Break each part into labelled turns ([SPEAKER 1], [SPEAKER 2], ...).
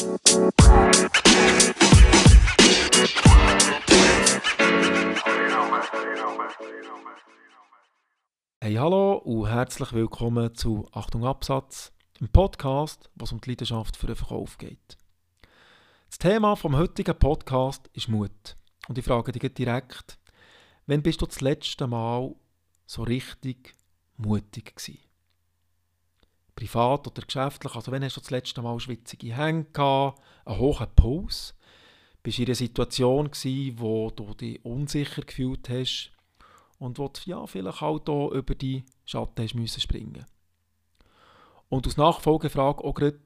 [SPEAKER 1] Hey, hallo und herzlich willkommen zu Achtung Absatz, einem Podcast, wo es um die Leidenschaft für den Verkauf geht. Das Thema vom heutigen Podcast ist Mut. Und ich frage dich direkt, wann bist du das letzte Mal so richtig mutig gewesen? Privat oder geschäftlich, also wenn hast du das letzte Mal schwitzige Hände gehabt, einen hohen Puls, bist du in einer Situation gewesen, wo du dich unsicher gefühlt hast und wo du ja, vielleicht auch hier über die Schatten hast müssen springen Und als Nachfolgefrage auch gerade,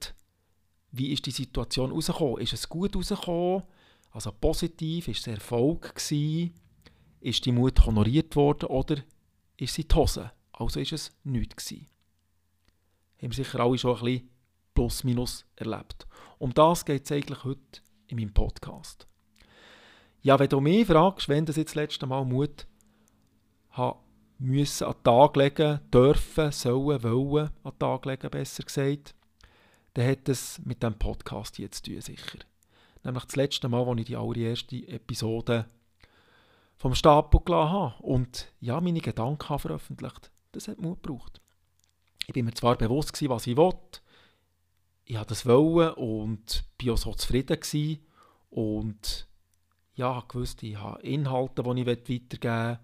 [SPEAKER 1] wie ist die Situation rausgekommen? Ist es gut rausgekommen? Also positiv? Ist es Erfolg gewesen? Ist die Mut honoriert worden oder ist sie die Hose? Also ist es nichts gewesen. Haben wir sicher alle schon ein bisschen plus minus erlebt. Um das geht es eigentlich heute in meinem Podcast. Ja, wenn du mich fragst, wenn das jetzt das letzte Mal Mut habe müssen an den Tag legen, dürfen, sollen, wollen an den Tag legen, besser gesagt, dann hat es mit dem Podcast jetzt zu tun, sicher. Nämlich das letzte Mal, als ich die allererste Episode vom Stapel gelassen habe und ja, meine Gedanken veröffentlicht. Das hat Mut gebraucht. Ich bin mir zwar bewusst gewesen, was ich wollte, ich habe das wollen und bin auch so zufrieden gewesen und ja, ich wusste, ich habe Inhalte, die ich weitergeben will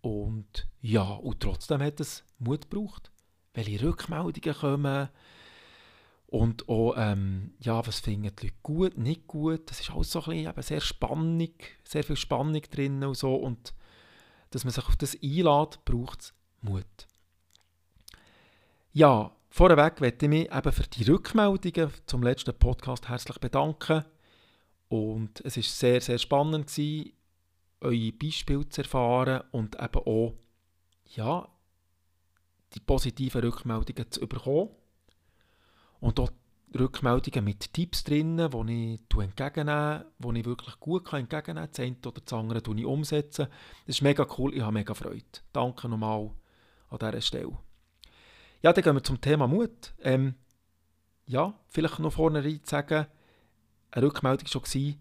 [SPEAKER 1] und ja, und trotzdem hat es Mut gebraucht, welche Rückmeldungen kommen und auch, ähm, ja, was finden die Leute gut, nicht gut. Das ist alles so ein bisschen sehr spannend, sehr viel Spannung drin und so. Und dass man sich auf das einlädt, braucht es Mut. Ja, vorweg möchte ich mich eben für die Rückmeldungen zum letzten Podcast herzlich bedanken. Und es war sehr, sehr spannend gewesen eure Beispiele zu erfahren und eben auch ja, die positiven Rückmeldungen zu bekommen. Und auch Rückmeldungen mit Tipps drin, die ich entgegennehme, die ich wirklich gut entgegennehmen kann. Das eine oder das andere ich umsetzen. Das ist mega cool, ich habe mega Freude. Danke nochmal an dieser Stelle. Ja, dann gehen wir zum Thema Mut. Ähm, ja, vielleicht noch vorne rein zu sagen, eine Rückmeldung war schon,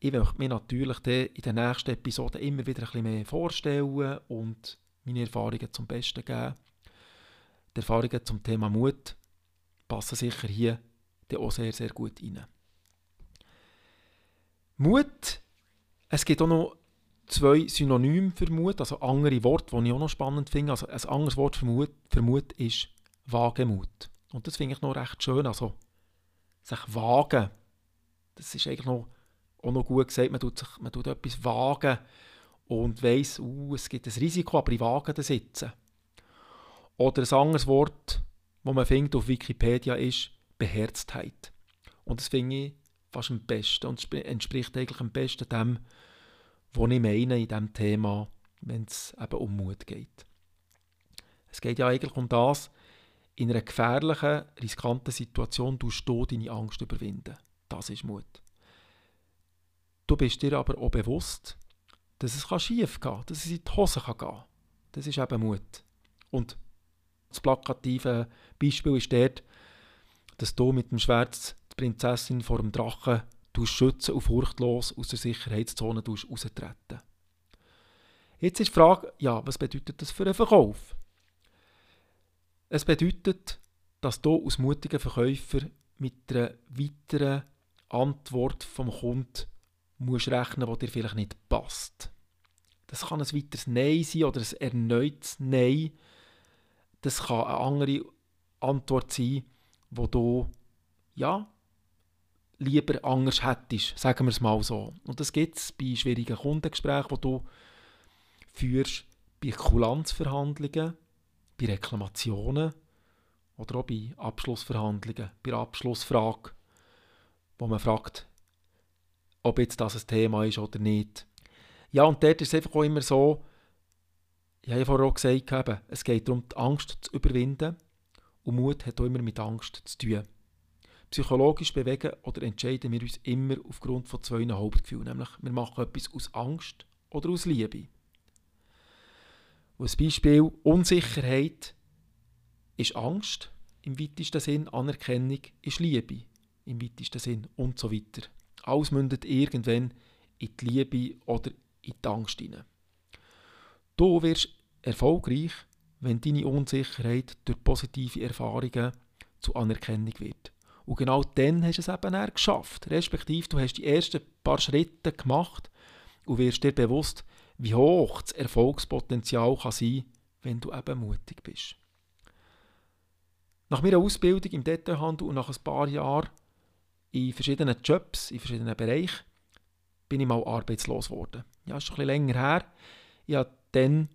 [SPEAKER 1] ich möchte mich natürlich in den nächsten Episoden immer wieder ein bisschen mehr vorstellen und meine Erfahrungen zum Besten geben. Die Erfahrungen zum Thema Mut passen sicher hier auch sehr, sehr gut rein. Mut, es gibt auch noch zwei Synonyme für Mut, also andere Worte, die ich auch noch spannend finde. Also ein anderes Wort für Mut, für Mut ist Wagemut. Und das finde ich noch recht schön, also sich wagen. Das ist eigentlich noch auch noch gut gesagt, man tut, sich, man tut etwas wagen und weiss, uh, es gibt ein Risiko, aber ich wage das jetzt. Oder ein anderes Wort, das man findet auf Wikipedia, ist Beherztheit. Und das finde ich fast am besten und entspricht eigentlich am besten dem, was ich meine in diesem Thema, wenn es eben um Mut geht. Es geht ja eigentlich um das, in einer gefährlichen, riskanten Situation du deine Angst überwinden. Das ist Mut. Du bist dir aber auch bewusst, dass es schief gehen kann, dass es in die Hose gehen kann. Das ist eben Mut. Und das plakative Beispiel ist dort, dass du mit dem Schwert die Prinzessin vor dem Drachen schützen und furchtlos aus der Sicherheitszone raustreten. Jetzt ist die Frage, ja, was bedeutet das für einen Verkauf? Es bedeutet, dass du als mutiger Verkäufer mit einer weiteren Antwort vom Kunden musst rechnen, das dir vielleicht nicht passt. Das kann ein weiteres Nein sein oder ein erneutes Nein. Das kann eine andere Antwort sein, wo du ja, lieber anders hättest, sagen wir es mal so. Und das gibt es bei schwierigen Kundengesprächen, wo du führst bei Kulanzverhandlungen, bei Reklamationen oder auch bei Abschlussverhandlungen, bei der Abschlussfrage, wo man fragt, ob jetzt das ein Thema ist oder nicht. Ja, und dort ist es einfach auch immer so, ich habe ja vorher auch gesagt, eben, es geht darum, die Angst zu überwinden. Und Mut hat auch immer mit Angst zu tun. Psychologisch bewegen oder entscheiden wir uns immer aufgrund von zwei Hauptgefühlen. Nämlich, wir machen etwas aus Angst oder aus Liebe. Und ein Beispiel, Unsicherheit ist Angst, im weitesten Sinn Anerkennung ist Liebe. im weitesten Sinn und so weiter. Alles mündet irgendwann in die Liebe oder in die Angst hinein. Du wirst erfolgreich, wenn deine Unsicherheit durch positive Erfahrungen zu Anerkennung wird. Und genau dann hast du es eben geschafft. Respektive, du hast die ersten paar Schritte gemacht und wirst dir bewusst, wie hoch das Erfolgspotenzial kann sein wenn du eben mutig bist. Nach meiner Ausbildung im Detailhandel und nach ein paar Jahren in verschiedenen Jobs, in verschiedenen Bereichen, bin ich mal arbeitslos geworden. Ja, ist schon ein länger her. Ich habe dann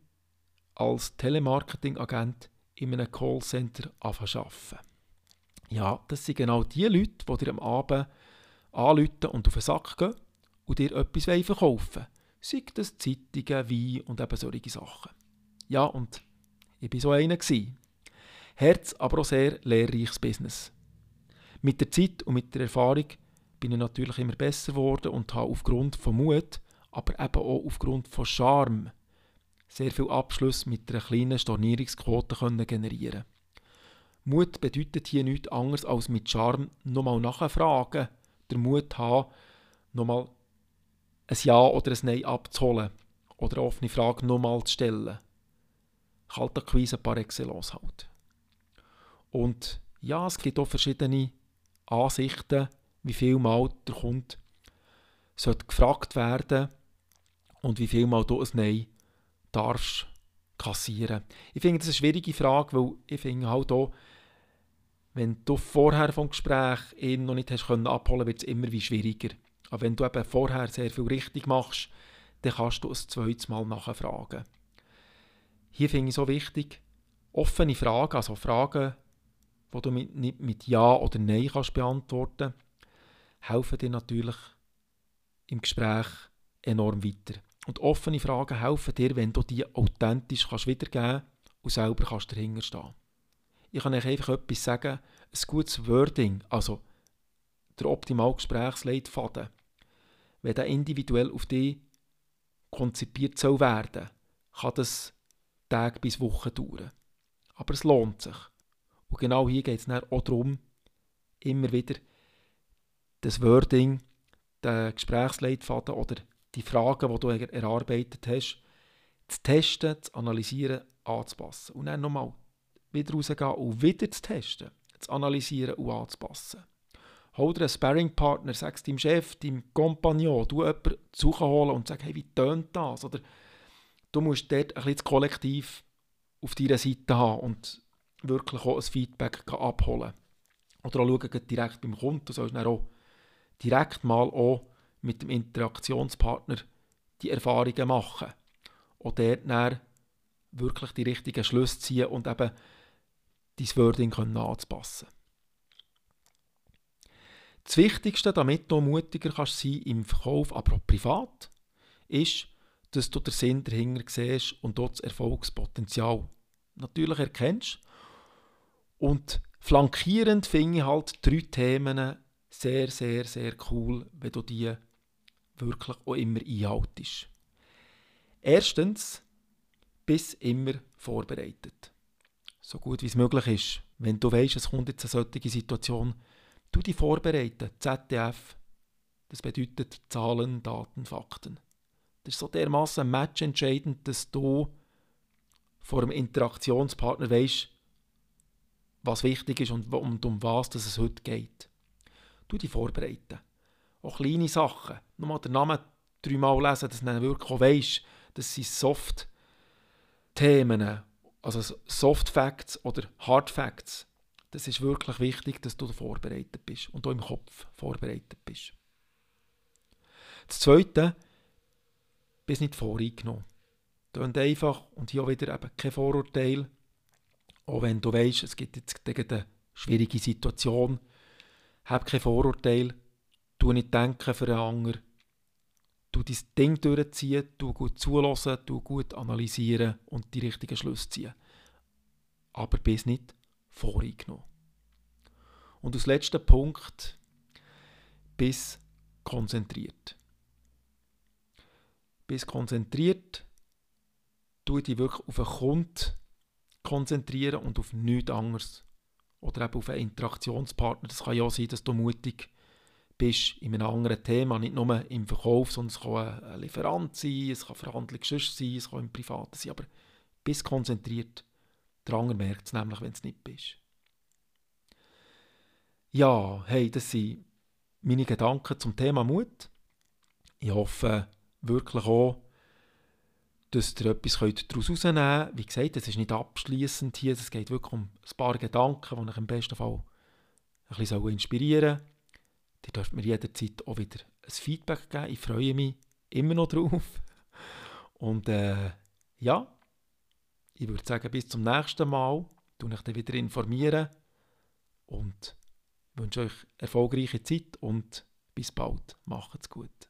[SPEAKER 1] als Telemarketing-Agent in einem Callcenter angefangen Ja, das sind genau die Leute, die dir am Abend anrufen und auf den Sack gehen und dir etwas verkaufen wollen. Sei das Zeitungen, Wein und eben solche Sachen. Ja, und ich war so einer. Herz, aber auch sehr lehrreiches Business. Mit der Zeit und mit der Erfahrung bin ich natürlich immer besser geworden und habe aufgrund von Mut, aber eben auch aufgrund von Charme sehr viel Abschluss mit einer kleinen Stornierungsquote können generieren Mut bedeutet hier nichts anderes als mit Charme nochmal nachfragen, der Mut haben, nochmal ein Ja oder ein Nein abzuholen oder eine offene Frage nochmal zu stellen. Kaltakquise par excellence halt. Und ja, es gibt auch verschiedene Ansichten, wie viel Mal der Kunde sollte gefragt werden und wie viel Mal du ein Nein darfst kassieren. Ich finde das eine schwierige Frage, weil ich finde halt auch, wenn du vorher vom Gespräch ihn noch nicht hast können abholen, wird es immer wie schwieriger. Aber wenn du eben vorher sehr viel richtig machst, dann kannst du ein zweites Mal nachfragen. Hier finde ich so wichtig, offene Fragen, also Fragen, die du mit, nicht mit Ja oder Nein kannst beantworten helfen dir natürlich im Gespräch enorm weiter. Und offene Fragen helfen dir, wenn du die authentisch kannst wiedergeben und selber kannst dahinter stehen. Ich kann euch einfach etwas sagen, ein gutes Wording, also der optimale Gesprächsleitfaden, wenn der individuell auf dich konzipiert soll werden, kann das Tage bis Wochen dauern. Aber es lohnt sich. Und genau hier geht es auch darum, immer wieder das Wording, den Gesprächsleitfaden oder die Fragen, die du erarbeitet hast, zu testen, zu analysieren, anzupassen. Und dann nochmal wieder rausgehen und wieder zu testen, zu analysieren und anzupassen. Hol dir einen Sparringpartner, sag es deinem Chef, deinem Kompagnon, du jemanden zu holen und sag, hey, wie tönt das? Oder du musst dort ein bisschen das Kollektiv auf deiner Seite haben und wirklich auch ein Feedback abholen. Oder auch schauen, direkt beim Kunden, du sollst dann auch direkt mal auch mit dem Interaktionspartner die Erfahrungen machen. Und dort dann wirklich die richtigen Schlüsse ziehen und eben dein Wording können anzupassen. Das Wichtigste, damit du mutiger kannst sein im Verkauf, aber auch privat, ist, dass du den Sinn dahinter siehst und dort das Erfolgspotenzial natürlich erkennst. Und flankierend finde ich halt drei Themen sehr, sehr, sehr cool, wenn du die wirklich auch immer einhaltest. Erstens, bis immer vorbereitet. So gut wie es möglich ist. Wenn du weißt, es kommt jetzt eine solche Situation, du dich vorbereiten. ZDF, das bedeutet Zahlen, Daten, Fakten. Das ist so dermaßen matchentscheidend, dass du vor einem Interaktionspartner weißt, was wichtig ist und um, um was es heute geht. Du dich vorbereiten. Auch kleine Sachen. Nochmal den Namen dreimal lesen, dass du wirklich auch weißt, das sind Soft-Themen, also Soft Facts oder Hard Facts. Das ist wirklich wichtig, dass du vorbereitet bist und auch im Kopf vorbereitet bist. Das Zweite, bist nicht voreingenommen. Tönt einfach und hier auch wieder eben kein Vorurteil. Auch wenn du weißt, es gibt jetzt eine schwierige Situation, hab kein Vorurteil, tu nicht denken für einen anderen, du dein Ding durchziehen, du gut zulassen, du gut analysieren und die richtigen Schlüsse ziehen. Aber bist nicht voreingenommen. Und als letzter Punkt, bist konzentriert bist konzentriert, tu dich wirklich auf einen Kunden konzentrieren und auf nichts anderes oder eben auf einen Interaktionspartner. Das kann ja sein, dass du mutig bist in einem anderen Thema, nicht nur im Verkauf, sondern es kann ein Lieferant sein, es kann Verhandlung sein, es kann im Privaten sein, aber bist konzentriert. Der andere merkt es nämlich, wenn es nicht bist. Ja, hey, das sind meine Gedanken zum Thema Mut. Ich hoffe wirklich auch, dass ihr etwas daraus herausnehmen könnt. Wie gesagt, es ist nicht abschließend hier, es geht wirklich um ein paar Gedanken, die euch im besten Fall ein bisschen inspirieren sollen. Ihr dürft mir jederzeit auch wieder ein Feedback geben. Ich freue mich immer noch drauf. Und äh, ja, ich würde sagen, bis zum nächsten Mal. Ich euch dann wieder informieren und wünsche euch erfolgreiche Zeit und bis bald. Macht's gut.